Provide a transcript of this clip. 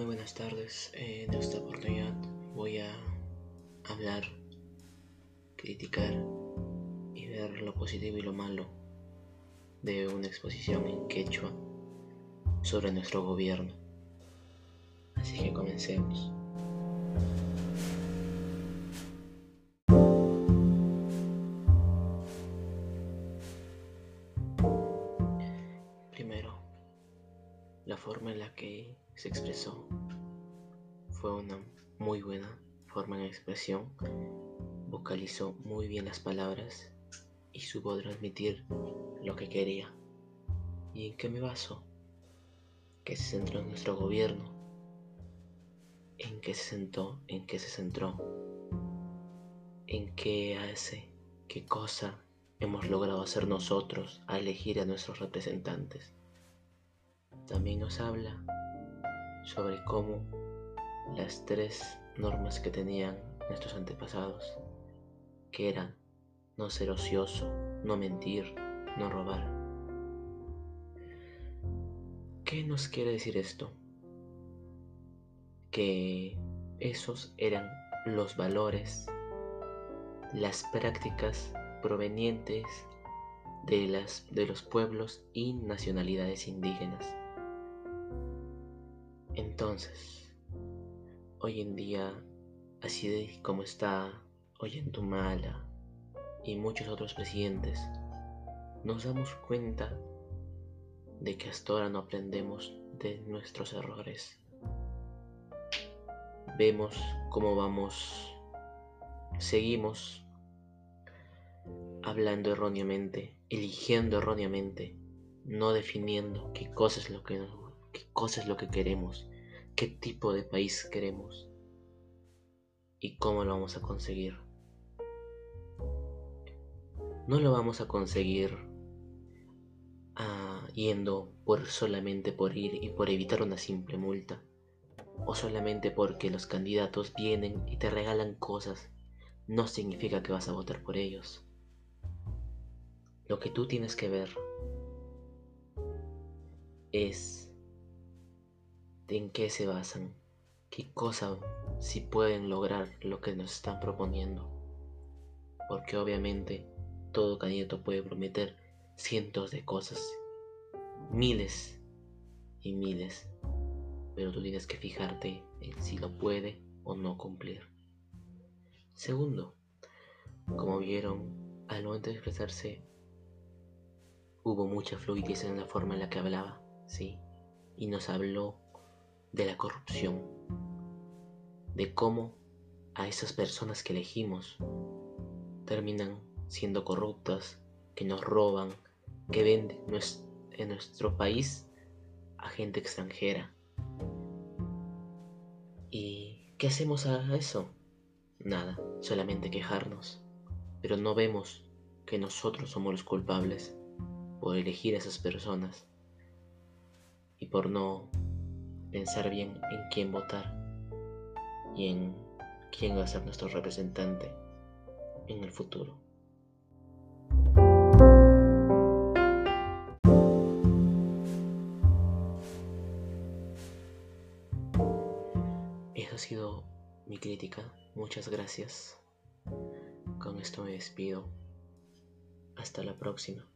buenas tardes. En esta oportunidad voy a hablar, criticar y ver lo positivo y lo malo de una exposición en quechua sobre nuestro gobierno. Así que comencemos. Forma en la que se expresó fue una muy buena forma de expresión, vocalizó muy bien las palabras y supo transmitir lo que quería. ¿Y en qué me baso? Que se centró en nuestro gobierno, en qué se sentó, en qué se centró, en qué hace, qué cosa hemos logrado hacer nosotros a elegir a nuestros representantes. También nos habla sobre cómo las tres normas que tenían nuestros antepasados, que eran no ser ocioso, no mentir, no robar. ¿Qué nos quiere decir esto? Que esos eran los valores, las prácticas provenientes de, las, de los pueblos y nacionalidades indígenas. Entonces, hoy en día, así como está Ollentumala y muchos otros presidentes, nos damos cuenta de que hasta ahora no aprendemos de nuestros errores. Vemos cómo vamos, seguimos hablando erróneamente, eligiendo erróneamente, no definiendo qué cosa lo que qué cosa es lo que queremos, qué tipo de país queremos y cómo lo vamos a conseguir. No lo vamos a conseguir ah, yendo por solamente por ir y por evitar una simple multa o solamente porque los candidatos vienen y te regalan cosas no significa que vas a votar por ellos. Lo que tú tienes que ver es en qué se basan, qué cosa si pueden lograr lo que nos están proponiendo. Porque obviamente todo candidato puede prometer cientos de cosas, miles y miles, pero tú tienes que fijarte en si lo puede o no cumplir. Segundo, como vieron, al momento de expresarse hubo mucha fluidez en la forma en la que hablaba, sí, y nos habló de la corrupción, de cómo a esas personas que elegimos terminan siendo corruptas, que nos roban, que venden en nuestro país a gente extranjera. ¿Y qué hacemos a eso? Nada, solamente quejarnos, pero no vemos que nosotros somos los culpables por elegir a esas personas y por no pensar bien en quién votar y en quién va a ser nuestro representante en el futuro. Esa ha sido mi crítica. Muchas gracias. Con esto me despido. Hasta la próxima.